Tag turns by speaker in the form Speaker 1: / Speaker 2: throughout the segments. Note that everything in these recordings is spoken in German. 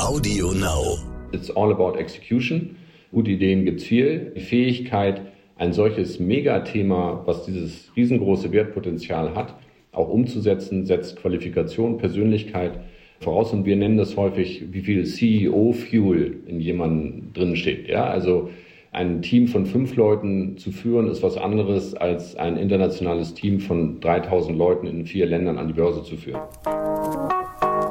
Speaker 1: Audio Now.
Speaker 2: It's all about execution. Gute Ideen gibt's viel. Die Fähigkeit, ein solches Megathema, was dieses riesengroße Wertpotenzial hat, auch umzusetzen, setzt Qualifikation, Persönlichkeit voraus. Und wir nennen das häufig, wie viel CEO-Fuel in jemandem drin steht. Ja, also ein Team von fünf Leuten zu führen, ist was anderes als ein internationales Team von 3000 Leuten in vier Ländern an die Börse zu führen.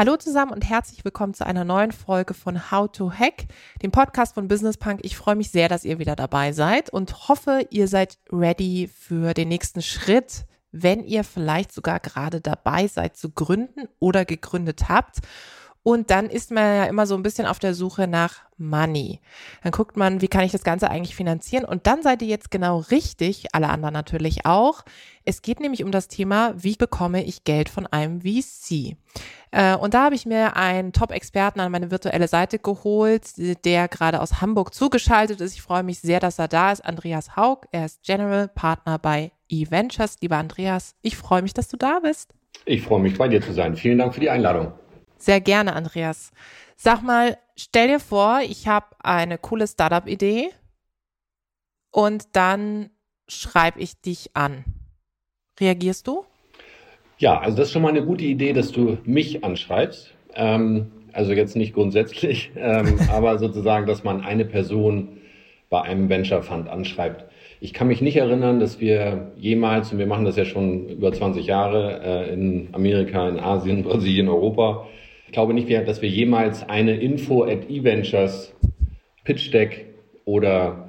Speaker 3: Hallo zusammen und herzlich willkommen zu einer neuen Folge von How to Hack, dem Podcast von Business Punk. Ich freue mich sehr, dass ihr wieder dabei seid und hoffe, ihr seid ready für den nächsten Schritt, wenn ihr vielleicht sogar gerade dabei seid zu gründen oder gegründet habt. Und dann ist man ja immer so ein bisschen auf der Suche nach Money. Dann guckt man, wie kann ich das Ganze eigentlich finanzieren? Und dann seid ihr jetzt genau richtig, alle anderen natürlich auch. Es geht nämlich um das Thema, wie bekomme ich Geld von einem VC? Äh, und da habe ich mir einen Top-Experten an meine virtuelle Seite geholt, der gerade aus Hamburg zugeschaltet ist. Ich freue mich sehr, dass er da ist. Andreas Haug. Er ist General Partner bei eVentures. Lieber Andreas, ich freue mich, dass du da bist.
Speaker 2: Ich freue mich, bei dir zu sein. Vielen Dank für die Einladung.
Speaker 3: Sehr gerne, Andreas. Sag mal, stell dir vor, ich habe eine coole Startup-Idee und dann schreibe ich dich an. Reagierst du?
Speaker 2: Ja, also das ist schon mal eine gute Idee, dass du mich anschreibst. Ähm, also jetzt nicht grundsätzlich, ähm, aber sozusagen, dass man eine Person bei einem Venture Fund anschreibt. Ich kann mich nicht erinnern, dass wir jemals, und wir machen das ja schon über 20 Jahre äh, in Amerika, in Asien, Brasilien, Europa, ich glaube nicht, dass wir jemals eine Info at eVentures, Pitch Deck oder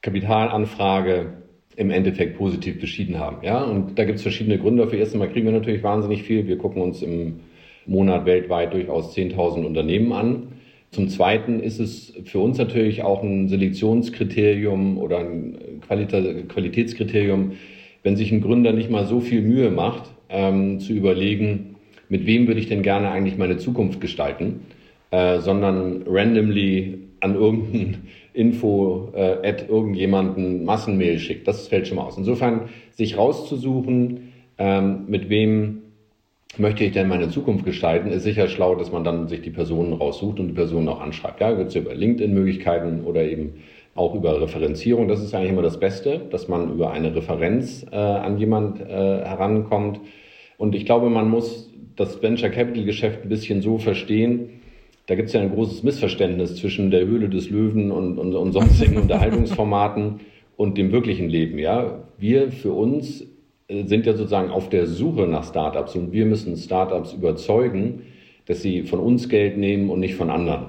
Speaker 2: Kapitalanfrage im Endeffekt positiv beschieden haben. Ja, und da gibt es verschiedene Gründe dafür. Erstens mal kriegen wir natürlich wahnsinnig viel. Wir gucken uns im Monat weltweit durchaus 10.000 Unternehmen an. Zum Zweiten ist es für uns natürlich auch ein Selektionskriterium oder ein Qualita Qualitätskriterium, wenn sich ein Gründer nicht mal so viel Mühe macht, ähm, zu überlegen, mit wem würde ich denn gerne eigentlich meine Zukunft gestalten, äh, sondern randomly an irgendein Info äh, at irgendjemanden Massenmail schickt. Das fällt schon mal aus. Insofern sich rauszusuchen, ähm, mit wem möchte ich denn meine Zukunft gestalten, ist sicher schlau, dass man dann sich die Personen raussucht und die Personen auch anschreibt. Ja, gibt es über LinkedIn-Möglichkeiten oder eben auch über Referenzierung. Das ist eigentlich immer das Beste, dass man über eine Referenz äh, an jemand äh, herankommt. Und ich glaube, man muss das Venture Capital Geschäft ein bisschen so verstehen, da gibt es ja ein großes Missverständnis zwischen der Höhle des Löwen und, und, und sonstigen Unterhaltungsformaten und dem wirklichen Leben. Ja, wir für uns äh, sind ja sozusagen auf der Suche nach Startups und wir müssen Startups überzeugen, dass sie von uns Geld nehmen und nicht von anderen.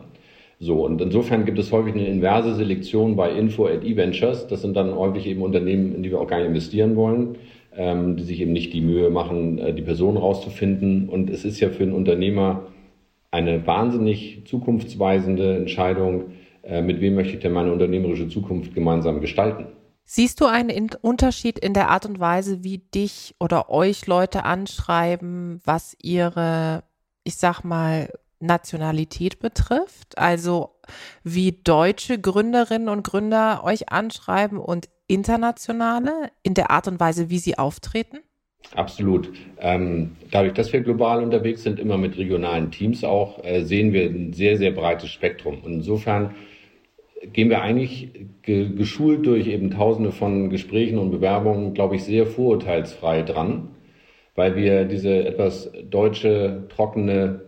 Speaker 2: So, und insofern gibt es häufig eine inverse Selektion bei Info at eVentures. Das sind dann häufig eben Unternehmen, in die wir auch gar nicht investieren wollen, ähm, die sich eben nicht die Mühe machen, äh, die Person rauszufinden. Und es ist ja für einen Unternehmer eine wahnsinnig zukunftsweisende Entscheidung, äh, mit wem möchte ich denn meine unternehmerische Zukunft gemeinsam gestalten.
Speaker 3: Siehst du einen Unterschied in der Art und Weise, wie dich oder euch Leute anschreiben, was ihre, ich sag mal, Nationalität betrifft? Also wie deutsche Gründerinnen und Gründer euch anschreiben und internationale in der Art und Weise, wie sie auftreten?
Speaker 2: Absolut. Ähm, dadurch, dass wir global unterwegs sind, immer mit regionalen Teams auch, äh, sehen wir ein sehr, sehr breites Spektrum. Und insofern gehen wir eigentlich ge geschult durch eben tausende von Gesprächen und Bewerbungen, glaube ich, sehr vorurteilsfrei dran, weil wir diese etwas deutsche, trockene,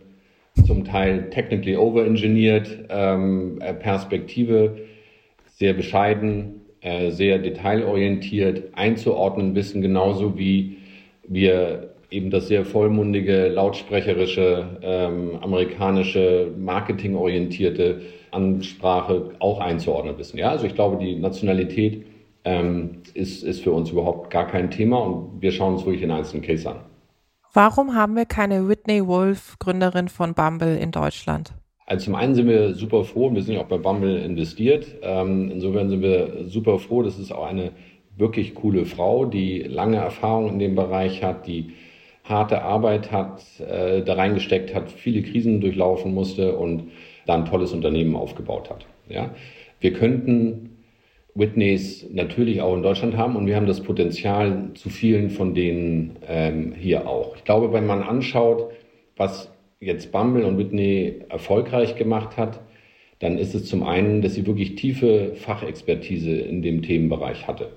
Speaker 2: zum Teil technically overengineert ähm, äh, Perspektive sehr bescheiden, äh, sehr detailorientiert einzuordnen wissen, genauso wie wir eben das sehr vollmundige, lautsprecherische, ähm, amerikanische, marketingorientierte Ansprache auch einzuordnen wissen. Ja, also ich glaube, die Nationalität ähm, ist, ist für uns überhaupt gar kein Thema und wir schauen uns wirklich den einzelnen Case an.
Speaker 3: Warum haben wir keine Whitney Wolf, Gründerin von Bumble in Deutschland?
Speaker 2: Also zum einen sind wir super froh, wir sind ja auch bei Bumble investiert. Ähm, insofern sind wir super froh. Das ist auch eine wirklich coole Frau, die lange Erfahrung in dem Bereich hat, die harte Arbeit hat, äh, da reingesteckt hat, viele Krisen durchlaufen musste und da ein tolles Unternehmen aufgebaut hat. Ja? Wir könnten Whitneys natürlich auch in Deutschland haben und wir haben das Potenzial zu vielen von denen ähm, hier auch. Ich glaube, wenn man anschaut, was jetzt Bumble und Whitney erfolgreich gemacht hat, dann ist es zum einen, dass sie wirklich tiefe Fachexpertise in dem Themenbereich hatte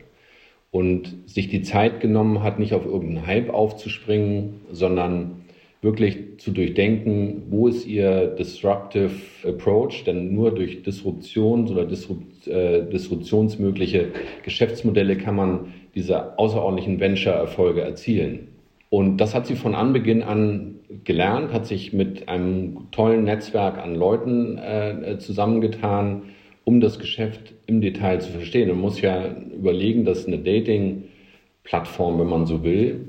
Speaker 2: und sich die Zeit genommen hat, nicht auf irgendeinen Hype aufzuspringen, sondern wirklich zu durchdenken, wo ist ihr disruptive approach, denn nur durch Disruption oder Disrupt, äh, disruptionsmögliche Geschäftsmodelle kann man diese außerordentlichen Venture-Erfolge erzielen. Und das hat sie von Anbeginn an gelernt, hat sich mit einem tollen Netzwerk an Leuten äh, zusammengetan, um das Geschäft im Detail zu verstehen. Man muss ja überlegen, dass eine Dating-Plattform, wenn man so will,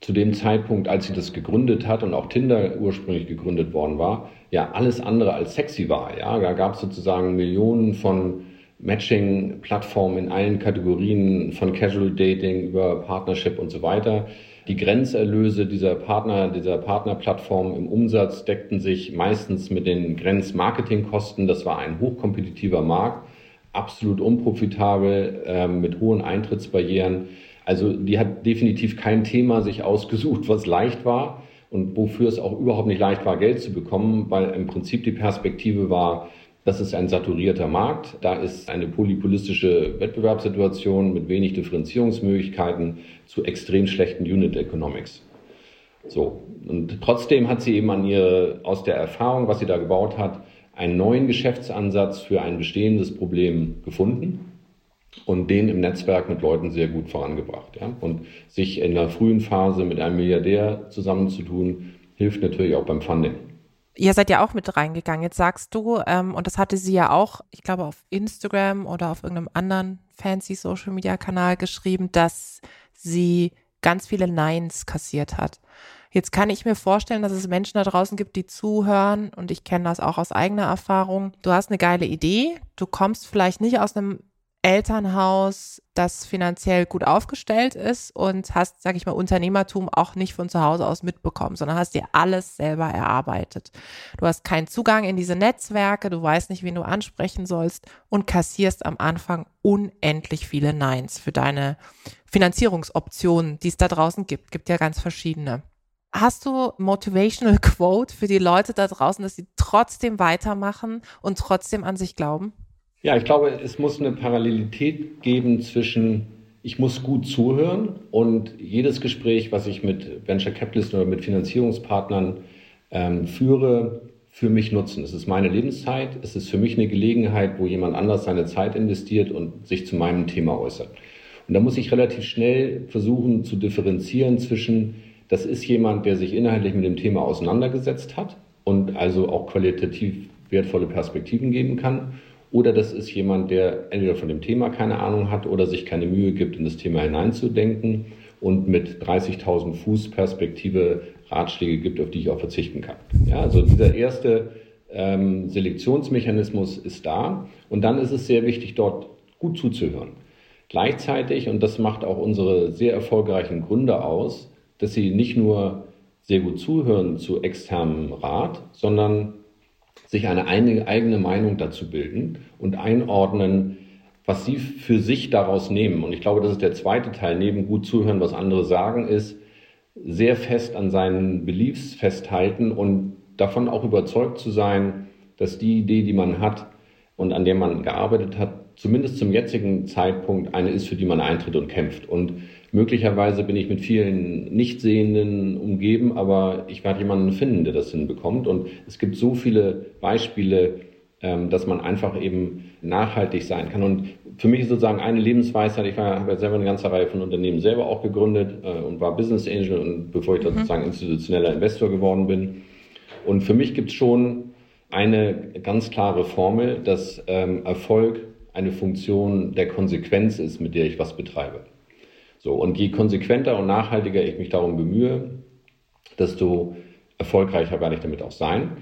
Speaker 2: zu dem Zeitpunkt, als sie das gegründet hat und auch Tinder ursprünglich gegründet worden war, ja alles andere als sexy war. Ja, da gab es sozusagen Millionen von Matching-Plattformen in allen Kategorien, von Casual Dating über Partnership und so weiter. Die Grenzerlöse dieser Partner, dieser Partnerplattform im Umsatz deckten sich meistens mit den Grenzmarketingkosten. Das war ein hochkompetitiver Markt, absolut unprofitabel, äh, mit hohen Eintrittsbarrieren. Also die hat definitiv kein Thema sich ausgesucht, was leicht war und wofür es auch überhaupt nicht leicht war, Geld zu bekommen, weil im Prinzip die Perspektive war, das ist ein saturierter Markt. Da ist eine polypolistische Wettbewerbssituation mit wenig Differenzierungsmöglichkeiten zu extrem schlechten Unit Economics. So. Und trotzdem hat sie eben an ihre, aus der Erfahrung, was sie da gebaut hat, einen neuen Geschäftsansatz für ein bestehendes Problem gefunden und den im Netzwerk mit Leuten sehr gut vorangebracht. Ja? Und sich in der frühen Phase mit einem Milliardär zusammenzutun, hilft natürlich auch beim Funding.
Speaker 3: Ihr seid ja auch mit reingegangen. Jetzt sagst du, ähm, und das hatte sie ja auch, ich glaube, auf Instagram oder auf irgendeinem anderen fancy Social Media Kanal geschrieben, dass sie ganz viele Neins kassiert hat. Jetzt kann ich mir vorstellen, dass es Menschen da draußen gibt, die zuhören und ich kenne das auch aus eigener Erfahrung. Du hast eine geile Idee, du kommst vielleicht nicht aus einem Elternhaus, das finanziell gut aufgestellt ist und hast, sag ich mal, Unternehmertum auch nicht von zu Hause aus mitbekommen, sondern hast dir alles selber erarbeitet. Du hast keinen Zugang in diese Netzwerke, du weißt nicht, wen du ansprechen sollst und kassierst am Anfang unendlich viele Neins für deine Finanzierungsoptionen, die es da draußen gibt. Gibt ja ganz verschiedene. Hast du Motivational Quote für die Leute da draußen, dass sie trotzdem weitermachen und trotzdem an sich glauben?
Speaker 2: Ja, ich glaube, es muss eine Parallelität geben zwischen, ich muss gut zuhören und jedes Gespräch, was ich mit Venture Capitalisten oder mit Finanzierungspartnern ähm, führe, für mich nutzen. Es ist meine Lebenszeit, es ist für mich eine Gelegenheit, wo jemand anders seine Zeit investiert und sich zu meinem Thema äußert. Und da muss ich relativ schnell versuchen zu differenzieren zwischen, das ist jemand, der sich inhaltlich mit dem Thema auseinandergesetzt hat und also auch qualitativ wertvolle Perspektiven geben kann oder das ist jemand, der entweder von dem Thema keine Ahnung hat oder sich keine Mühe gibt, in das Thema hineinzudenken und mit 30.000 Fuß Perspektive Ratschläge gibt, auf die ich auch verzichten kann. Ja, also dieser erste ähm, Selektionsmechanismus ist da und dann ist es sehr wichtig, dort gut zuzuhören. Gleichzeitig, und das macht auch unsere sehr erfolgreichen Gründer aus, dass sie nicht nur sehr gut zuhören zu externem Rat, sondern sich eine eigene Meinung dazu bilden und einordnen, was sie für sich daraus nehmen. Und ich glaube, das ist der zweite Teil, neben gut zuhören, was andere sagen, ist sehr fest an seinen Beliefs festhalten und davon auch überzeugt zu sein, dass die Idee, die man hat und an der man gearbeitet hat, zumindest zum jetzigen Zeitpunkt eine ist, für die man eintritt und kämpft. Und Möglicherweise bin ich mit vielen Nichtsehenden umgeben, aber ich werde jemanden finden, der das hinbekommt. Und es gibt so viele Beispiele, ähm, dass man einfach eben nachhaltig sein kann. Und für mich ist sozusagen eine Lebensweisheit, ich war, habe ja selber eine ganze Reihe von Unternehmen selber auch gegründet äh, und war Business Angel und bevor ich dann mhm. sozusagen institutioneller Investor geworden bin. Und für mich gibt es schon eine ganz klare Formel, dass ähm, Erfolg eine Funktion der Konsequenz ist, mit der ich was betreibe. So, und je konsequenter und nachhaltiger ich mich darum bemühe, desto erfolgreicher werde ich damit auch sein.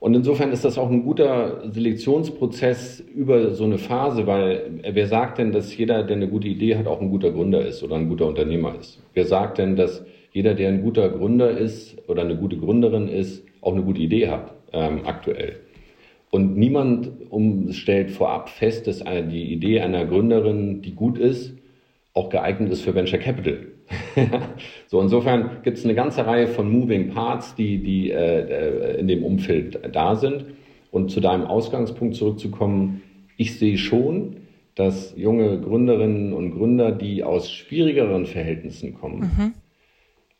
Speaker 2: Und insofern ist das auch ein guter Selektionsprozess über so eine Phase, weil wer sagt denn, dass jeder, der eine gute Idee hat, auch ein guter Gründer ist oder ein guter Unternehmer ist? Wer sagt denn, dass jeder, der ein guter Gründer ist oder eine gute Gründerin ist, auch eine gute Idee hat ähm, aktuell? Und niemand um, stellt vorab fest, dass die Idee einer Gründerin, die gut ist, auch geeignet ist für Venture Capital. so insofern gibt es eine ganze Reihe von Moving Parts, die, die äh, in dem Umfeld da sind. Und zu deinem Ausgangspunkt zurückzukommen, ich sehe schon, dass junge Gründerinnen und Gründer, die aus schwierigeren Verhältnissen kommen, mhm.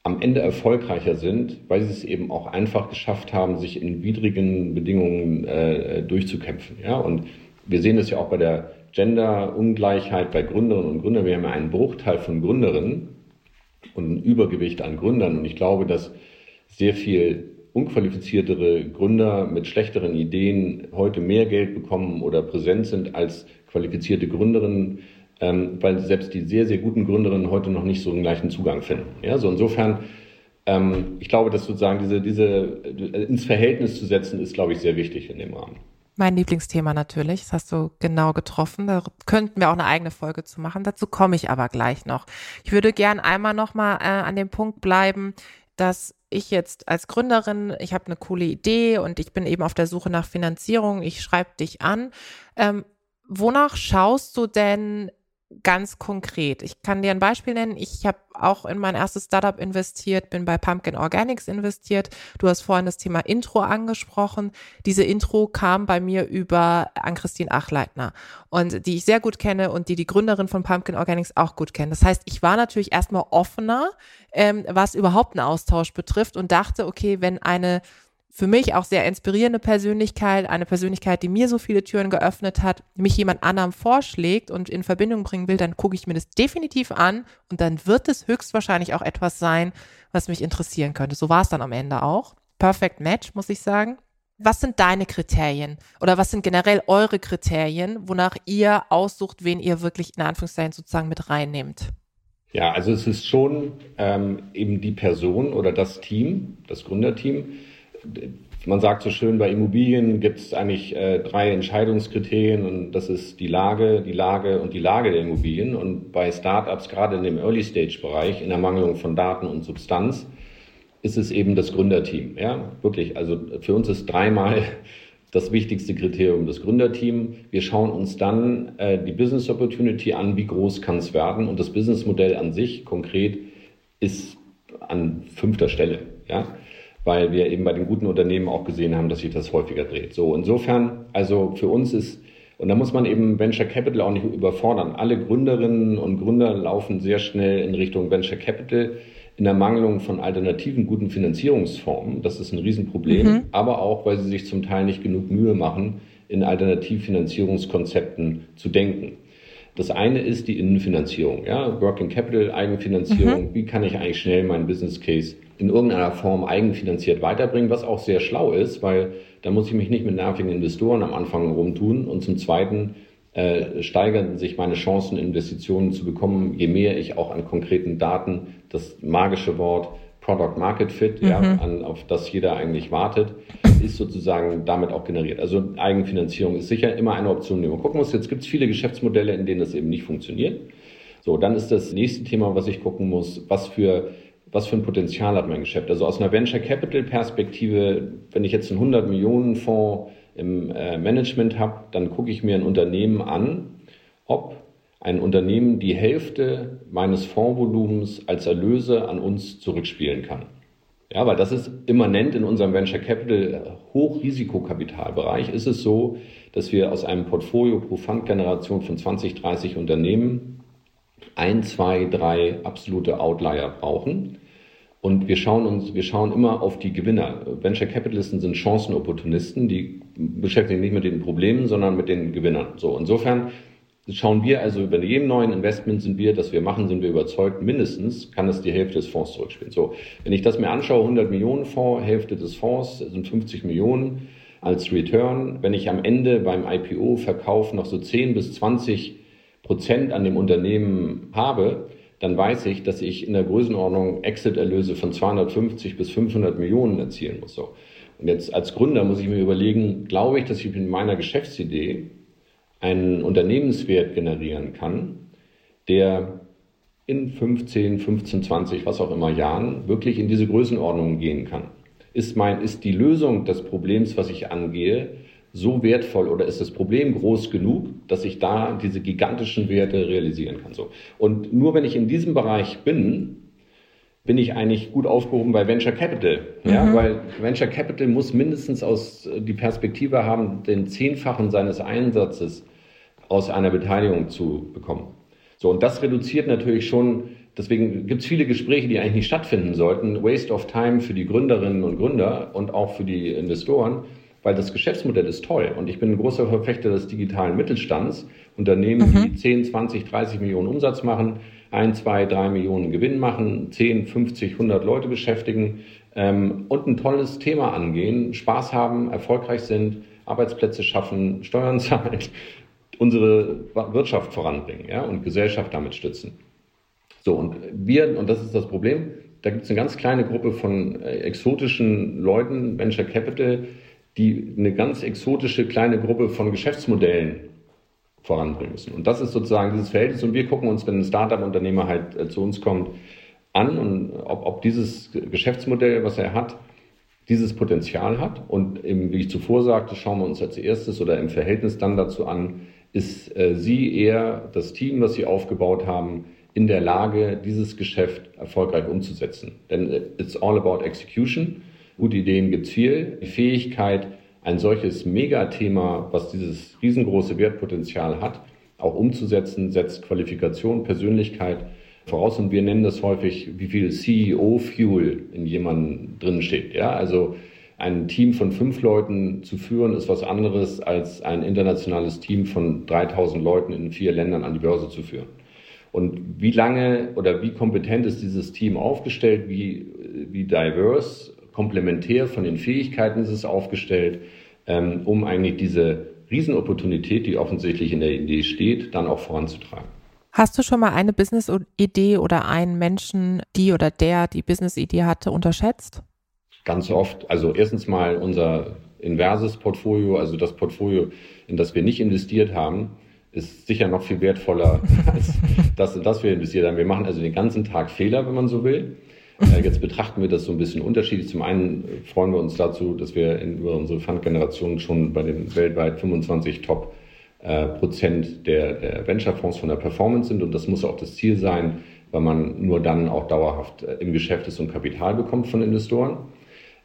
Speaker 2: am Ende erfolgreicher sind, weil sie es eben auch einfach geschafft haben, sich in widrigen Bedingungen äh, durchzukämpfen. Ja? Und wir sehen es ja auch bei der Gender-Ungleichheit bei Gründerinnen und Gründern. Wir haben ja einen Bruchteil von Gründerinnen und ein Übergewicht an Gründern. Und ich glaube, dass sehr viel unqualifiziertere Gründer mit schlechteren Ideen heute mehr Geld bekommen oder präsent sind als qualifizierte Gründerinnen, ähm, weil selbst die sehr, sehr guten Gründerinnen heute noch nicht so einen gleichen Zugang finden. Ja, so insofern, ähm, ich glaube, dass sozusagen diese, diese äh, ins Verhältnis zu setzen, ist, glaube ich, sehr wichtig in dem Rahmen.
Speaker 3: Mein Lieblingsthema natürlich, das hast du genau getroffen. Da könnten wir auch eine eigene Folge zu machen. Dazu komme ich aber gleich noch. Ich würde gern einmal nochmal äh, an dem Punkt bleiben, dass ich jetzt als Gründerin, ich habe eine coole Idee und ich bin eben auf der Suche nach Finanzierung. Ich schreibe dich an. Ähm, wonach schaust du denn ganz konkret. Ich kann dir ein Beispiel nennen. Ich habe auch in mein erstes Startup investiert, bin bei Pumpkin Organics investiert. Du hast vorhin das Thema Intro angesprochen. Diese Intro kam bei mir über Ann-Christine Achleitner und die ich sehr gut kenne und die die Gründerin von Pumpkin Organics auch gut kennt. Das heißt, ich war natürlich erstmal offener, ähm, was überhaupt einen Austausch betrifft und dachte, okay, wenn eine für mich auch sehr inspirierende Persönlichkeit, eine Persönlichkeit, die mir so viele Türen geöffnet hat, mich jemand anderem vorschlägt und in Verbindung bringen will, dann gucke ich mir das definitiv an und dann wird es höchstwahrscheinlich auch etwas sein, was mich interessieren könnte. So war es dann am Ende auch. Perfect Match, muss ich sagen. Was sind deine Kriterien oder was sind generell eure Kriterien, wonach ihr aussucht, wen ihr wirklich in Anführungszeichen sozusagen mit reinnehmt?
Speaker 2: Ja, also es ist schon ähm, eben die Person oder das Team, das Gründerteam, man sagt so schön, bei Immobilien gibt es eigentlich äh, drei Entscheidungskriterien und das ist die Lage, die Lage und die Lage der Immobilien. Und bei Startups, gerade in dem Early-Stage-Bereich, in der Mangelung von Daten und Substanz, ist es eben das Gründerteam. Ja, wirklich. Also für uns ist dreimal das wichtigste Kriterium das Gründerteam. Wir schauen uns dann äh, die Business Opportunity an, wie groß kann es werden und das Businessmodell an sich konkret ist an fünfter Stelle. Ja weil wir eben bei den guten Unternehmen auch gesehen haben, dass sich das häufiger dreht. So, insofern, also für uns ist, und da muss man eben Venture Capital auch nicht überfordern. Alle Gründerinnen und Gründer laufen sehr schnell in Richtung Venture Capital in der Mangelung von alternativen guten Finanzierungsformen. Das ist ein Riesenproblem, mhm. aber auch, weil sie sich zum Teil nicht genug Mühe machen, in Alternativfinanzierungskonzepten zu denken. Das eine ist die Innenfinanzierung, ja, Working Capital, Eigenfinanzierung. Mhm. Wie kann ich eigentlich schnell meinen Business Case in irgendeiner Form eigenfinanziert weiterbringen, was auch sehr schlau ist, weil da muss ich mich nicht mit nervigen Investoren am Anfang rumtun. Und zum Zweiten äh, steigern sich meine Chancen, Investitionen zu bekommen, je mehr ich auch an konkreten Daten das magische Wort Product Market Fit, mhm. ja, an, auf das jeder eigentlich wartet, ist sozusagen damit auch generiert. Also Eigenfinanzierung ist sicher immer eine Option, die man gucken muss. Jetzt gibt es viele Geschäftsmodelle, in denen das eben nicht funktioniert. So, dann ist das nächste Thema, was ich gucken muss, was für was für ein Potenzial hat mein Geschäft. Also aus einer Venture Capital Perspektive, wenn ich jetzt einen 100 Millionen Fonds im äh, Management habe, dann gucke ich mir ein Unternehmen an, ob ein Unternehmen die Hälfte meines Fondsvolumens als Erlöse an uns zurückspielen kann. Ja, weil das ist immanent in unserem Venture Capital Hochrisikokapitalbereich ist es so, dass wir aus einem Portfolio pro Fundgeneration von 20, 30 Unternehmen ein, zwei, drei absolute Outlier brauchen. Und wir schauen uns, wir schauen immer auf die Gewinner. Venture Capitalisten sind Chancenopportunisten, die beschäftigen sich nicht mit den Problemen, sondern mit den Gewinnern. So, insofern schauen wir also bei jedem neuen Investment sind wir, das wir machen, sind wir überzeugt, mindestens kann es die Hälfte des Fonds zurückspielen. So, wenn ich das mir anschaue, 100 Millionen Fonds, Hälfte des Fonds sind 50 Millionen als Return. Wenn ich am Ende beim IPO-Verkauf noch so 10 bis 20 Prozent an dem Unternehmen habe, dann weiß ich, dass ich in der Größenordnung Exit-Erlöse von 250 bis 500 Millionen erzielen muss. So. Und jetzt als Gründer muss ich mir überlegen, glaube ich, dass ich mit meiner Geschäftsidee einen Unternehmenswert generieren kann, der in 15, 15, 20, was auch immer Jahren wirklich in diese Größenordnung gehen kann. Ist, mein, ist die Lösung des Problems, was ich angehe, so wertvoll oder ist das Problem groß genug, dass ich da diese gigantischen Werte realisieren kann? So. Und nur wenn ich in diesem Bereich bin, bin ich eigentlich gut aufgehoben bei Venture Capital. Ja, mhm. weil Venture Capital muss mindestens aus die Perspektive haben, den Zehnfachen seines Einsatzes aus einer Beteiligung zu bekommen. So, und das reduziert natürlich schon, deswegen gibt es viele Gespräche, die eigentlich nicht stattfinden sollten. Waste of time für die Gründerinnen und Gründer und auch für die Investoren, weil das Geschäftsmodell ist toll. Und ich bin ein großer Verfechter des digitalen Mittelstands. Unternehmen, mhm. die 10, 20, 30 Millionen Umsatz machen, 1, 2, 3 Millionen Gewinn machen, 10, 50, 100 Leute beschäftigen ähm, und ein tolles Thema angehen, Spaß haben, erfolgreich sind, Arbeitsplätze schaffen, Steuern zahlen, unsere Wirtschaft voranbringen ja, und Gesellschaft damit stützen. So, und wir, und das ist das Problem, da gibt es eine ganz kleine Gruppe von äh, exotischen Leuten, Venture Capital, die eine ganz exotische kleine Gruppe von Geschäftsmodellen voranbringen müssen. Und das ist sozusagen dieses Verhältnis. Und wir gucken uns, wenn ein Startup-Unternehmer halt äh, zu uns kommt, an und ob, ob dieses Geschäftsmodell, was er hat, dieses Potenzial hat. Und eben, wie ich zuvor sagte, schauen wir uns als erstes oder im Verhältnis dann dazu an, ist äh, sie eher das Team, was sie aufgebaut haben, in der Lage, dieses Geschäft erfolgreich umzusetzen. Denn äh, it's all about execution. Gute Ideen gibt's viel. Die Fähigkeit, ein solches Megathema, was dieses riesengroße Wertpotenzial hat, auch umzusetzen, setzt Qualifikation, Persönlichkeit voraus. Und wir nennen das häufig, wie viel CEO-Fuel in jemandem drin steht. Ja, also ein Team von fünf Leuten zu führen, ist was anderes als ein internationales Team von 3000 Leuten in vier Ländern an die Börse zu führen. Und wie lange oder wie kompetent ist dieses Team aufgestellt, wie, wie diverse, komplementär von den Fähigkeiten ist es aufgestellt, ähm, um eigentlich diese Riesenopportunität, die offensichtlich in der Idee steht, dann auch voranzutreiben.
Speaker 3: Hast du schon mal eine Business-Idee oder einen Menschen, die oder der die Business-Idee hatte, unterschätzt?
Speaker 2: Ganz oft. Also erstens mal unser inverses Portfolio, also das Portfolio, in das wir nicht investiert haben, ist sicher noch viel wertvoller als das, in das wir investiert haben. Wir machen also den ganzen Tag Fehler, wenn man so will. Äh, jetzt betrachten wir das so ein bisschen unterschiedlich. Zum einen freuen wir uns dazu, dass wir in, über unsere Fundgeneration schon bei den weltweit 25 Top äh, Prozent der, der Venture-Fonds von der Performance sind. Und das muss auch das Ziel sein, weil man nur dann auch dauerhaft äh, im Geschäft ist und Kapital bekommt von Investoren.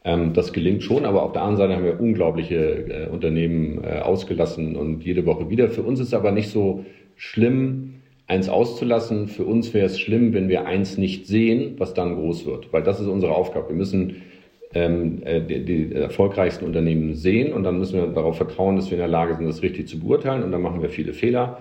Speaker 2: Ähm, das gelingt schon, aber auf der anderen Seite haben wir unglaubliche äh, Unternehmen äh, ausgelassen und jede Woche wieder. Für uns ist aber nicht so schlimm, eins auszulassen. Für uns wäre es schlimm, wenn wir eins nicht sehen, was dann groß wird, weil das ist unsere Aufgabe. Wir müssen ähm, äh, die, die erfolgreichsten Unternehmen sehen und dann müssen wir darauf vertrauen, dass wir in der Lage sind, das richtig zu beurteilen und dann machen wir viele Fehler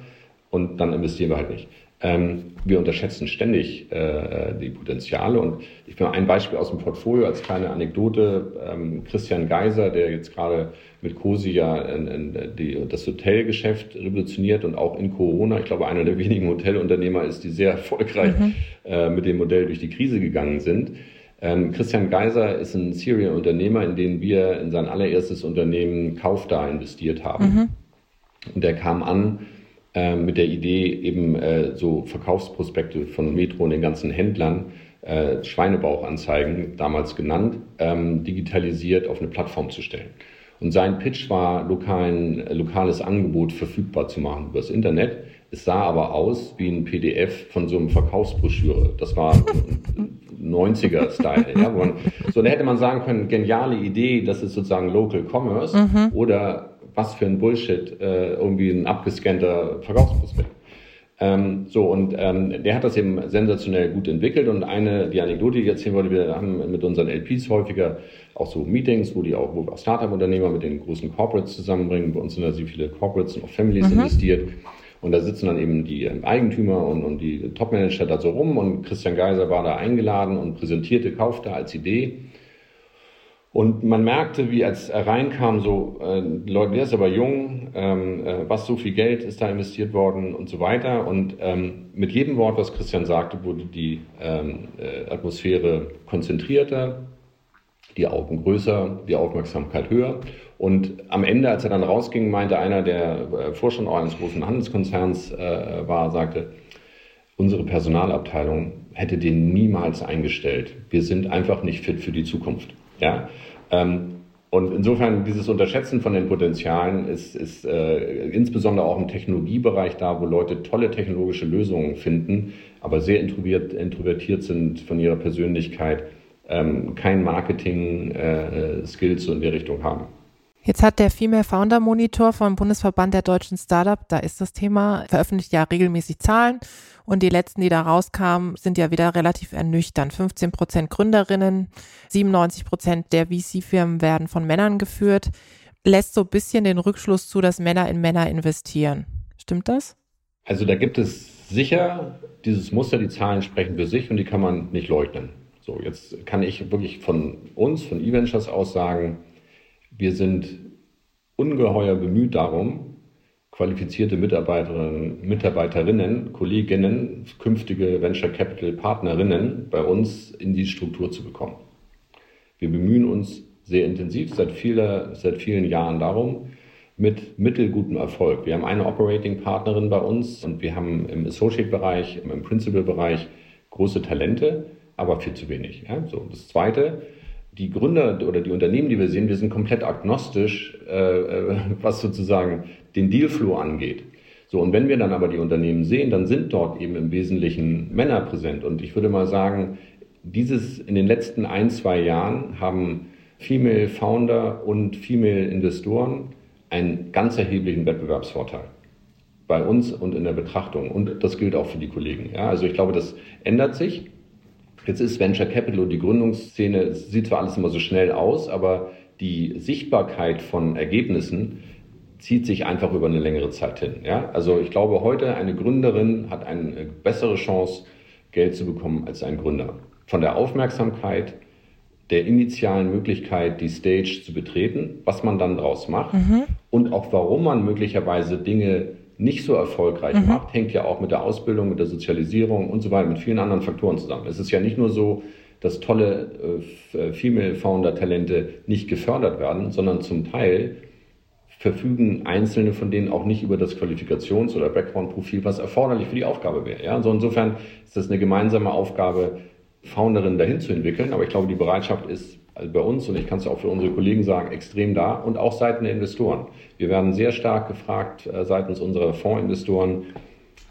Speaker 2: und dann investieren wir halt nicht. Ähm, wir unterschätzen ständig äh, die Potenziale und ich will ein Beispiel aus dem Portfolio als kleine Anekdote. Ähm, Christian Geiser, der jetzt gerade mit COSI ja in, in die, das Hotelgeschäft revolutioniert und auch in Corona, ich glaube, einer der wenigen Hotelunternehmer ist, die sehr erfolgreich mhm. äh, mit dem Modell durch die Krise gegangen sind. Ähm, Christian Geiser ist ein Serial-Unternehmer, in den wir in sein allererstes Unternehmen Kaufda investiert haben. Mhm. Und der kam an äh, mit der Idee, eben äh, so Verkaufsprospekte von Metro und den ganzen Händlern, äh, Schweinebauchanzeigen damals genannt, ähm, digitalisiert auf eine Plattform zu stellen. Und sein Pitch war, lokalen, äh, lokales Angebot verfügbar zu machen über das Internet. Es sah aber aus wie ein PDF von so einem Verkaufsbroschüre. Das war 90er-Style. ja, so, da hätte man sagen können, geniale Idee, das ist sozusagen Local Commerce mhm. oder was für ein Bullshit, äh, irgendwie ein abgescannter Verkaufsprospekt. Ähm, so, und ähm, der hat das eben sensationell gut entwickelt. Und eine, die Anekdote, die ich erzählen wollte, wir haben mit unseren LPs häufiger auch so Meetings, wo die auch, wo auch Startup-Unternehmer mit den großen Corporates zusammenbringen. Bei uns sind da sehr viele Corporates und auch Families mhm. investiert. Und da sitzen dann eben die ähm, Eigentümer und, und die Topmanager da so rum. Und Christian Geiser war da eingeladen und präsentierte Kauf da als Idee. Und man merkte, wie als er reinkam, so, äh, Leute, der ist aber jung, ähm, äh, was so viel Geld ist da investiert worden und so weiter. Und ähm, mit jedem Wort, was Christian sagte, wurde die ähm, äh, Atmosphäre konzentrierter. die Augen größer, die Aufmerksamkeit höher. Und am Ende, als er dann rausging, meinte einer, der äh, Vorstand eines großen Handelskonzerns äh, war, sagte, unsere Personalabteilung hätte den niemals eingestellt. Wir sind einfach nicht fit für die Zukunft. Ja? Ähm, und insofern dieses Unterschätzen von den Potenzialen ist, ist äh, insbesondere auch im Technologiebereich da, wo Leute tolle technologische Lösungen finden, aber sehr introvertiert sind von ihrer Persönlichkeit, ähm, kein Marketing-Skills äh, so in der Richtung haben.
Speaker 3: Jetzt hat der Female Founder Monitor vom Bundesverband der deutschen Startup, da ist das Thema, veröffentlicht ja regelmäßig Zahlen und die letzten, die da rauskamen, sind ja wieder relativ ernüchternd. 15 Prozent Gründerinnen, 97 Prozent der VC-Firmen werden von Männern geführt. Lässt so ein bisschen den Rückschluss zu, dass Männer in Männer investieren. Stimmt das?
Speaker 2: Also da gibt es sicher dieses Muster, die Zahlen sprechen für sich und die kann man nicht leugnen. So, jetzt kann ich wirklich von uns, von eVentures aus sagen, wir sind ungeheuer bemüht darum, qualifizierte Mitarbeiterinnen, Mitarbeiterinnen, Kolleginnen, künftige Venture Capital Partnerinnen bei uns in die Struktur zu bekommen. Wir bemühen uns sehr intensiv seit, vieler, seit vielen Jahren darum, mit mittelgutem Erfolg. Wir haben eine Operating Partnerin bei uns und wir haben im Associate-Bereich, im Principal-Bereich große Talente, aber viel zu wenig. Ja? So, das Zweite, die Gründer oder die Unternehmen, die wir sehen, wir sind komplett agnostisch, äh, äh, was sozusagen den Dealflow angeht. So, und wenn wir dann aber die Unternehmen sehen, dann sind dort eben im Wesentlichen Männer präsent. Und ich würde mal sagen, dieses in den letzten ein, zwei Jahren haben Female Founder und Female Investoren einen ganz erheblichen Wettbewerbsvorteil bei uns und in der Betrachtung. Und das gilt auch für die Kollegen. Ja, also ich glaube, das ändert sich. Jetzt ist Venture Capital und die Gründungsszene, sieht zwar alles immer so schnell aus, aber die Sichtbarkeit von Ergebnissen zieht sich einfach über eine längere Zeit hin. Ja? Also ich glaube, heute eine Gründerin hat eine bessere Chance, Geld zu bekommen als ein Gründer. Von der Aufmerksamkeit, der initialen Möglichkeit, die Stage zu betreten, was man dann daraus macht mhm. und auch warum man möglicherweise Dinge nicht so erfolgreich mhm. macht, hängt ja auch mit der Ausbildung, mit der Sozialisierung und so weiter, mit vielen anderen Faktoren zusammen. Es ist ja nicht nur so, dass tolle äh, Female Founder Talente nicht gefördert werden, sondern zum Teil verfügen einzelne von denen auch nicht über das Qualifikations- oder Background-Profil, was erforderlich für die Aufgabe wäre. Ja? Also insofern ist das eine gemeinsame Aufgabe, Founderinnen dahin zu entwickeln. Aber ich glaube, die Bereitschaft ist bei uns, und ich kann es auch für unsere Kollegen sagen, extrem da und auch seitens der Investoren. Wir werden sehr stark gefragt äh, seitens unserer Fondsinvestoren,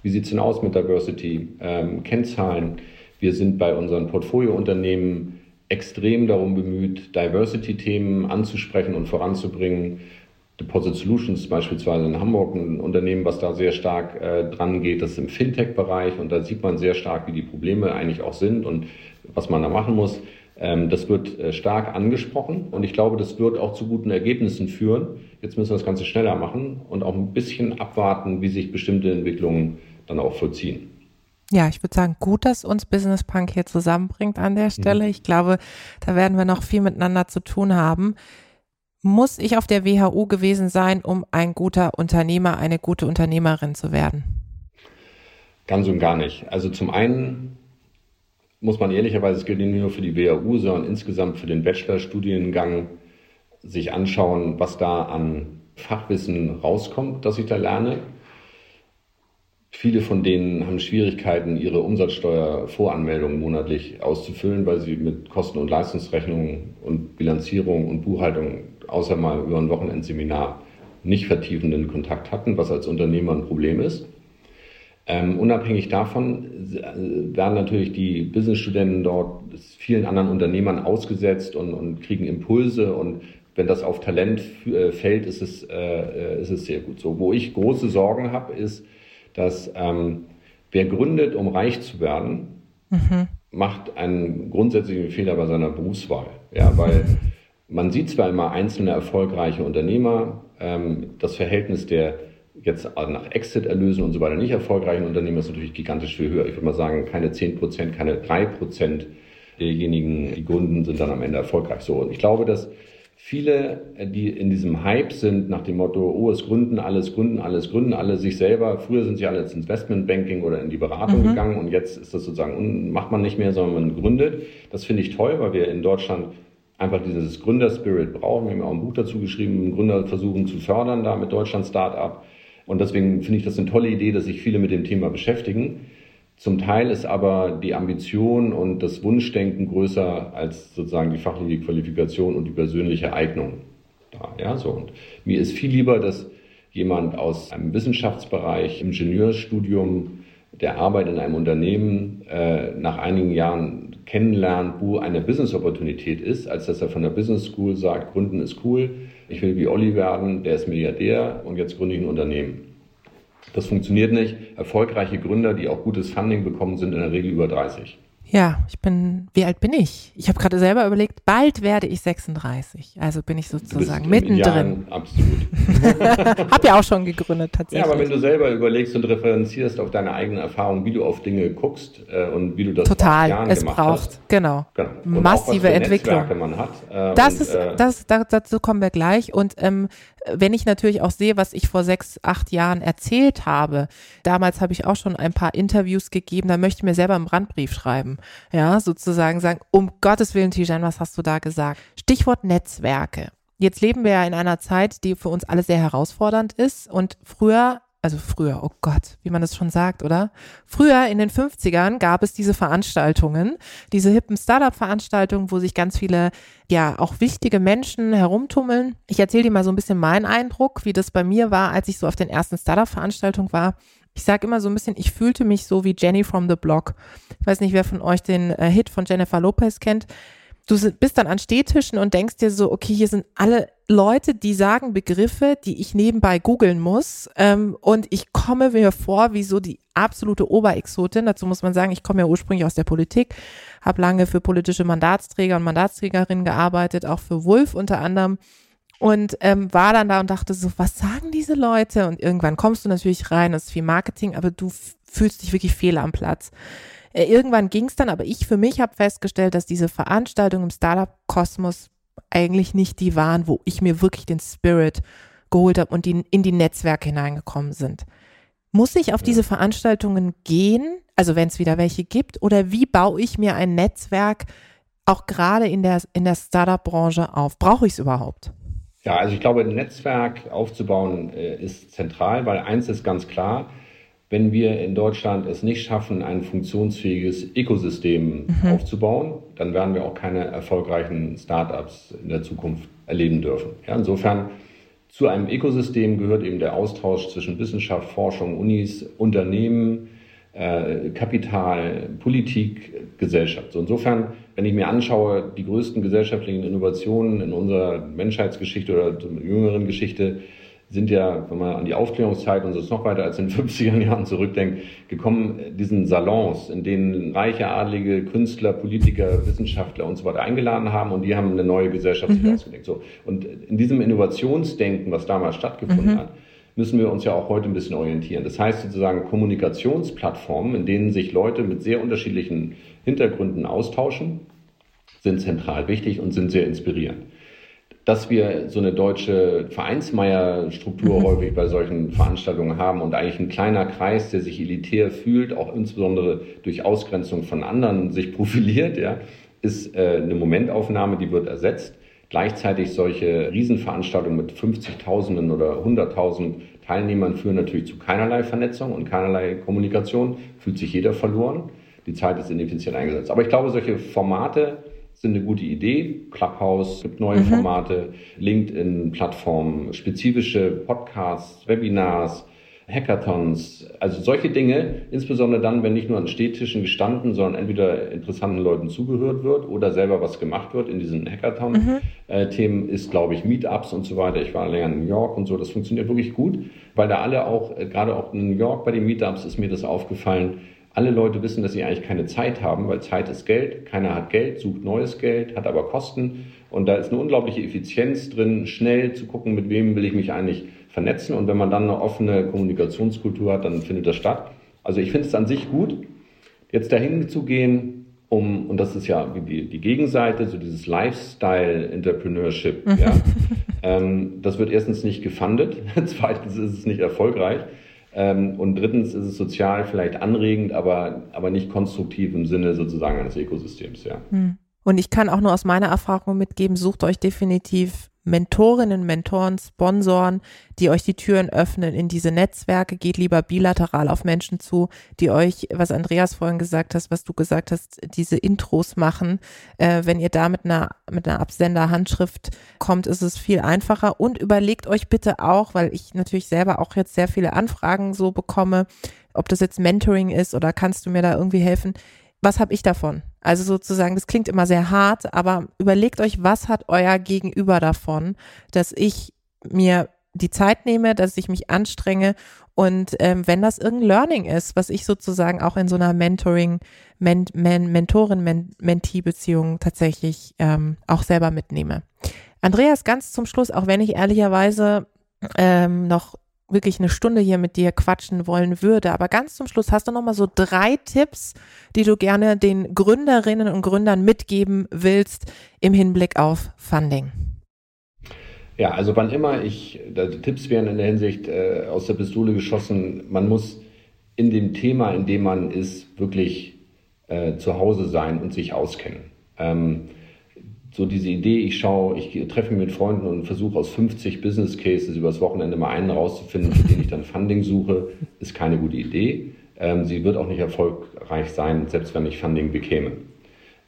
Speaker 2: wie sieht es denn aus mit Diversity, ähm, Kennzahlen. Wir sind bei unseren Portfoliounternehmen extrem darum bemüht, Diversity-Themen anzusprechen und voranzubringen. Deposit Solutions beispielsweise in Hamburg, ein Unternehmen, was da sehr stark äh, dran geht, das ist im Fintech-Bereich und da sieht man sehr stark, wie die Probleme eigentlich auch sind und was man da machen muss. Ähm, das wird äh, stark angesprochen und ich glaube, das wird auch zu guten Ergebnissen führen. Jetzt müssen wir das Ganze schneller machen und auch ein bisschen abwarten, wie sich bestimmte Entwicklungen dann auch vollziehen.
Speaker 3: Ja, ich würde sagen, gut, dass uns Business Punk hier zusammenbringt an der Stelle. Mhm. Ich glaube, da werden wir noch viel miteinander zu tun haben. Muss ich auf der WHU gewesen sein, um ein guter Unternehmer, eine gute Unternehmerin zu werden?
Speaker 2: Ganz und gar nicht. Also zum einen muss man ehrlicherweise, es gilt nicht nur für die WHU, sondern insgesamt für den Bachelorstudiengang, sich anschauen, was da an Fachwissen rauskommt, das ich da lerne. Viele von denen haben Schwierigkeiten, ihre Umsatzsteuervoranmeldungen monatlich auszufüllen, weil sie mit Kosten- und Leistungsrechnungen und Bilanzierung und Buchhaltung außer mal über ein Wochenendseminar nicht vertiefenden Kontakt hatten, was als Unternehmer ein Problem ist. Ähm, unabhängig davon werden natürlich die Businessstudenten dort vielen anderen Unternehmern ausgesetzt und, und kriegen Impulse und wenn das auf Talent äh, fällt, ist es, äh, äh, ist es sehr gut so. Wo ich große Sorgen habe, ist, dass ähm, wer gründet, um reich zu werden, mhm. macht einen grundsätzlichen Fehler bei seiner Berufswahl. Ja, weil man sieht zwar immer einzelne erfolgreiche Unternehmer, ähm, das Verhältnis der jetzt nach Exit-Erlösen und so weiter nicht erfolgreichen Unternehmen ist natürlich gigantisch viel höher. Ich würde mal sagen, keine 10 Prozent, keine 3 Prozent derjenigen, die gründen, sind dann am Ende erfolgreich. So, und ich glaube, dass viele, die in diesem Hype sind, nach dem Motto, oh, es gründen alles, gründen alles, gründen alle sich selber. Früher sind sie alle ins Investmentbanking oder in die Beratung mhm. gegangen und jetzt ist das sozusagen, macht man nicht mehr, sondern man gründet. Das finde ich toll, weil wir in Deutschland einfach dieses Gründerspirit brauchen. Wir haben auch ein Buch dazu geschrieben, Gründer versuchen zu fördern, da mit Deutschland Startup. Und deswegen finde ich das eine tolle Idee, dass sich viele mit dem Thema beschäftigen. Zum Teil ist aber die Ambition und das Wunschdenken größer als sozusagen die fachliche Qualifikation und die persönliche Eignung. Da, ja, so. Und mir ist viel lieber, dass jemand aus einem Wissenschaftsbereich, Ingenieurstudium, der Arbeit in einem Unternehmen äh, nach einigen Jahren kennenlernt, wo eine Business-Opportunität ist, als dass er von der Business School sagt, Gründen ist cool, ich will wie Olli werden, der ist Milliardär und jetzt gründe ich ein Unternehmen. Das funktioniert nicht. Erfolgreiche Gründer, die auch gutes Funding bekommen, sind in der Regel über 30.
Speaker 3: Ja, ich bin, wie alt bin ich? Ich habe gerade selber überlegt, bald werde ich 36. Also bin ich sozusagen mittendrin.
Speaker 2: absolut.
Speaker 3: hab ja auch schon gegründet tatsächlich.
Speaker 2: Ja, aber wenn du selber überlegst und referenzierst auf deine eigenen Erfahrungen, wie du auf Dinge guckst äh, und wie du das
Speaker 3: Total, Jahren es braucht, hast. genau. genau. Massive Entwicklung.
Speaker 2: man hat. Äh,
Speaker 3: das und, ist, äh, das, dazu kommen wir gleich. Und ähm, wenn ich natürlich auch sehe, was ich vor sechs, acht Jahren erzählt habe, damals habe ich auch schon ein paar Interviews gegeben, da möchte ich mir selber einen Brandbrief schreiben. Ja, sozusagen sagen, um Gottes Willen, Tijan, was hast du da gesagt? Stichwort Netzwerke. Jetzt leben wir ja in einer Zeit, die für uns alle sehr herausfordernd ist und früher also früher, oh Gott, wie man das schon sagt, oder? Früher in den 50ern gab es diese Veranstaltungen, diese hippen Startup-Veranstaltungen, wo sich ganz viele, ja, auch wichtige Menschen herumtummeln. Ich erzähle dir mal so ein bisschen meinen Eindruck, wie das bei mir war, als ich so auf den ersten Startup-Veranstaltungen war. Ich sage immer so ein bisschen, ich fühlte mich so wie Jenny from the Block. Ich weiß nicht, wer von euch den äh, Hit von Jennifer Lopez kennt du bist dann an Stehtischen und denkst dir so, okay, hier sind alle Leute, die sagen Begriffe, die ich nebenbei googeln muss. Ähm, und ich komme mir vor wie so die absolute Oberexotin. Dazu muss man sagen, ich komme ja ursprünglich aus der Politik, habe lange für politische Mandatsträger und Mandatsträgerinnen gearbeitet, auch für Wolf unter anderem. Und ähm, war dann da und dachte so, was sagen diese Leute? Und irgendwann kommst du natürlich rein, es ist viel Marketing, aber du fühlst dich wirklich fehl am Platz. Äh, irgendwann ging es dann, aber ich für mich habe festgestellt, dass diese Veranstaltungen im Startup-Kosmos eigentlich nicht die waren, wo ich mir wirklich den Spirit geholt habe und die in die Netzwerke hineingekommen sind. Muss ich auf diese Veranstaltungen gehen, also wenn es wieder welche gibt, oder wie baue ich mir ein Netzwerk auch gerade in der, in der Startup-Branche auf? Brauche ich es überhaupt?
Speaker 2: Ja, also ich glaube, ein Netzwerk aufzubauen äh, ist zentral, weil eins ist ganz klar, wenn wir in Deutschland es nicht schaffen, ein funktionsfähiges Ökosystem mhm. aufzubauen, dann werden wir auch keine erfolgreichen Startups in der Zukunft erleben dürfen. Ja, insofern zu einem Ökosystem gehört eben der Austausch zwischen Wissenschaft, Forschung, Unis, Unternehmen, äh, Kapital, Politik, Gesellschaft. So insofern, wenn ich mir anschaue, die größten gesellschaftlichen Innovationen in unserer Menschheitsgeschichte oder jüngeren Geschichte, sind ja, wenn man an die Aufklärungszeit und so ist noch weiter als in den 50er Jahren zurückdenkt, gekommen, diesen Salons, in denen reiche, adlige Künstler, Politiker, Wissenschaftler und so weiter eingeladen haben und die haben eine neue Gesellschaft sich mhm. ausgedenkt. So. Und in diesem Innovationsdenken, was damals stattgefunden mhm. hat, müssen wir uns ja auch heute ein bisschen orientieren. Das heißt sozusagen Kommunikationsplattformen, in denen sich Leute mit sehr unterschiedlichen Hintergründen austauschen, sind zentral wichtig und sind sehr inspirierend dass wir so eine deutsche Vereinsmeier-Struktur mhm. häufig bei solchen Veranstaltungen haben und eigentlich ein kleiner Kreis, der sich elitär fühlt, auch insbesondere durch Ausgrenzung von anderen sich profiliert, ja, ist äh, eine Momentaufnahme, die wird ersetzt. Gleichzeitig solche Riesenveranstaltungen mit 50.000 oder 100.000 Teilnehmern führen natürlich zu keinerlei Vernetzung und keinerlei Kommunikation, fühlt sich jeder verloren. Die Zeit ist ineffizient eingesetzt. Aber ich glaube, solche Formate sind eine gute Idee. Clubhouse gibt neue mhm. Formate, LinkedIn-Plattformen, spezifische Podcasts, Webinars, Hackathons, also solche Dinge, insbesondere dann, wenn nicht nur an Städtischen gestanden, sondern entweder interessanten Leuten zugehört wird oder selber was gemacht wird in diesen Hackathon-Themen, mhm. ist, glaube ich, Meetups und so weiter. Ich war länger in New York und so, das funktioniert wirklich gut, weil da alle auch, äh, gerade auch in New York bei den Meetups ist mir das aufgefallen, alle Leute wissen, dass sie eigentlich keine Zeit haben, weil Zeit ist Geld. Keiner hat Geld, sucht neues Geld, hat aber Kosten. Und da ist eine unglaubliche Effizienz drin, schnell zu gucken, mit wem will ich mich eigentlich vernetzen. Und wenn man dann eine offene Kommunikationskultur hat, dann findet das statt. Also ich finde es an sich gut, jetzt dahin zu gehen, um, und das ist ja die, die Gegenseite, so dieses Lifestyle-Entrepreneurship, ja. ähm, das wird erstens nicht gefundet, zweitens ist es nicht erfolgreich. Ähm, und drittens ist es sozial vielleicht anregend, aber, aber nicht konstruktiv im Sinne sozusagen eines Ökosystems, ja. Hm.
Speaker 3: Und ich kann auch nur aus meiner Erfahrung mitgeben, sucht euch definitiv Mentorinnen, Mentoren, Sponsoren, die euch die Türen öffnen in diese Netzwerke. Geht lieber bilateral auf Menschen zu, die euch, was Andreas vorhin gesagt hast, was du gesagt hast, diese Intros machen. Äh, wenn ihr da mit einer, mit einer Absender-Handschrift kommt, ist es viel einfacher. Und überlegt euch bitte auch, weil ich natürlich selber auch jetzt sehr viele Anfragen so bekomme, ob das jetzt Mentoring ist oder kannst du mir da irgendwie helfen? Was habe ich davon? Also sozusagen, das klingt immer sehr hart, aber überlegt euch, was hat euer Gegenüber davon, dass ich mir die Zeit nehme, dass ich mich anstrenge und ähm, wenn das irgendein Learning ist, was ich sozusagen auch in so einer Mentoring, Men Men Mentorin, Mentee-Beziehung tatsächlich ähm, auch selber mitnehme. Andreas, ganz zum Schluss, auch wenn ich ehrlicherweise ähm, noch wirklich eine Stunde hier mit dir quatschen wollen würde. Aber ganz zum Schluss hast du noch mal so drei Tipps, die du gerne den Gründerinnen und Gründern mitgeben willst im Hinblick auf Funding.
Speaker 2: Ja, also wann immer ich, Tipps wären in der Hinsicht äh, aus der Pistole geschossen, man muss in dem Thema, in dem man ist, wirklich äh, zu Hause sein und sich auskennen. Ähm, so diese Idee, ich schaue, ich treffe mich mit Freunden und versuche aus 50 Business Cases übers Wochenende mal einen rauszufinden, für den ich dann Funding suche, ist keine gute Idee. Ähm, sie wird auch nicht erfolgreich sein, selbst wenn ich Funding bekäme.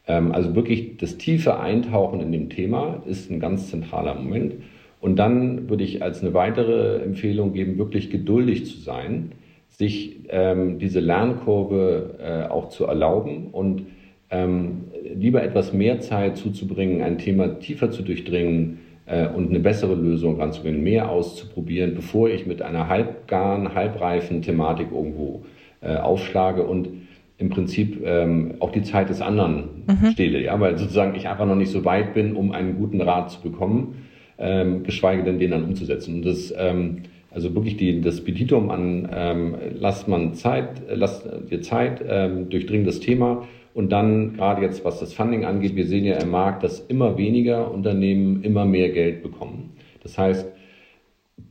Speaker 2: Ähm, also wirklich das tiefe Eintauchen in dem Thema ist ein ganz zentraler Moment. Und dann würde ich als eine weitere Empfehlung geben, wirklich geduldig zu sein, sich ähm, diese Lernkurve äh, auch zu erlauben und ähm, lieber etwas mehr Zeit zuzubringen, ein Thema tiefer zu durchdringen äh, und eine bessere Lösung ranzubringen, mehr auszuprobieren, bevor ich mit einer halbgaren, halbreifen Thematik irgendwo äh, aufschlage und im Prinzip ähm, auch die Zeit des anderen mhm. stehle, ja, weil sozusagen ich einfach noch nicht so weit bin, um einen guten Rat zu bekommen, ähm, geschweige denn den dann umzusetzen. Und das ähm, also wirklich die, das Petitum an, ähm, lasst man Zeit, lasst dir Zeit, ähm, durchdring das Thema und dann gerade jetzt, was das Funding angeht, wir sehen ja im Markt, dass immer weniger Unternehmen immer mehr Geld bekommen. Das heißt,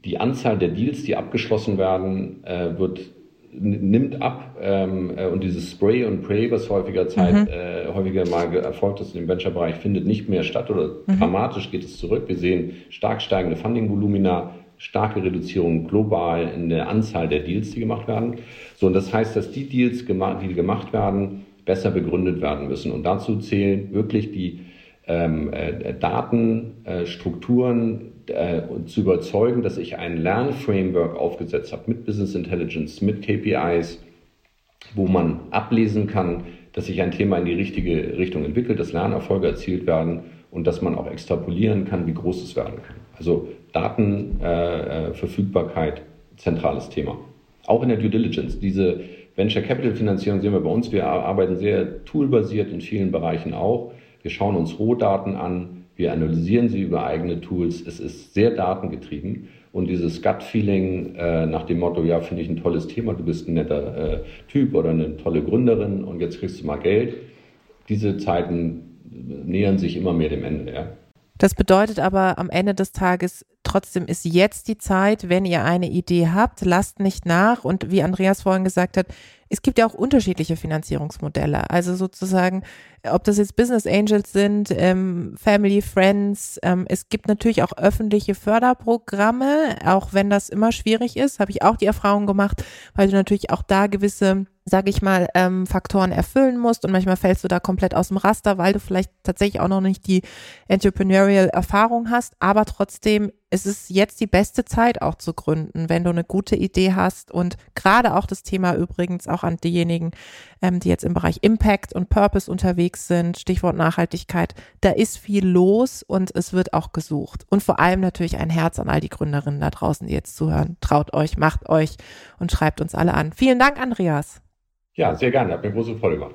Speaker 2: die Anzahl der Deals, die abgeschlossen werden, äh, wird nimmt ab ähm, äh, und dieses Spray und Pray, was häufiger Zeit mhm. äh, häufiger mal erfolgt ist im Venture-Bereich, findet nicht mehr statt oder mhm. dramatisch geht es zurück. Wir sehen stark steigende Funding-Volumina, starke Reduzierung global in der Anzahl der Deals, die gemacht werden. So und das heißt, dass die Deals, die gemacht werden, besser begründet werden müssen. Und dazu zählen wirklich die ähm, äh, Datenstrukturen äh, zu überzeugen, dass ich ein Lernframework aufgesetzt habe mit Business Intelligence, mit KPIs, wo man ablesen kann, dass sich ein Thema in die richtige Richtung entwickelt, dass Lernerfolge erzielt werden und dass man auch extrapolieren kann, wie groß es werden kann. Also Datenverfügbarkeit, äh, zentrales Thema. Auch in der Due Diligence. Diese Venture Capital Finanzierung sehen wir bei uns. Wir arbeiten sehr toolbasiert in vielen Bereichen auch. Wir schauen uns Rohdaten an. Wir analysieren sie über eigene Tools. Es ist sehr datengetrieben. Und dieses Gut-Feeling äh, nach dem Motto, ja, finde ich ein tolles Thema, du bist ein netter äh, Typ oder eine tolle Gründerin und jetzt kriegst du mal Geld. Diese Zeiten nähern sich immer mehr dem Ende. Ja.
Speaker 3: Das bedeutet aber am Ende des Tages, trotzdem ist jetzt die Zeit, wenn ihr eine Idee habt, lasst nicht nach. Und wie Andreas vorhin gesagt hat, es gibt ja auch unterschiedliche Finanzierungsmodelle. Also sozusagen, ob das jetzt Business Angels sind, ähm, Family, Friends. Ähm, es gibt natürlich auch öffentliche Förderprogramme, auch wenn das immer schwierig ist, habe ich auch die Erfahrung gemacht, weil du natürlich auch da gewisse sage ich mal, ähm, Faktoren erfüllen musst und manchmal fällst du da komplett aus dem Raster, weil du vielleicht tatsächlich auch noch nicht die Entrepreneurial Erfahrung hast, aber trotzdem ist es jetzt die beste Zeit auch zu gründen, wenn du eine gute Idee hast und gerade auch das Thema übrigens auch an diejenigen, ähm, die jetzt im Bereich Impact und Purpose unterwegs sind, Stichwort Nachhaltigkeit, da ist viel los und es wird auch gesucht und vor allem natürlich ein Herz an all die Gründerinnen da draußen, die jetzt zuhören. Traut euch, macht euch und schreibt uns alle an. Vielen Dank, Andreas.
Speaker 2: Ja, sehr gerne. Hat mir große Freude gemacht.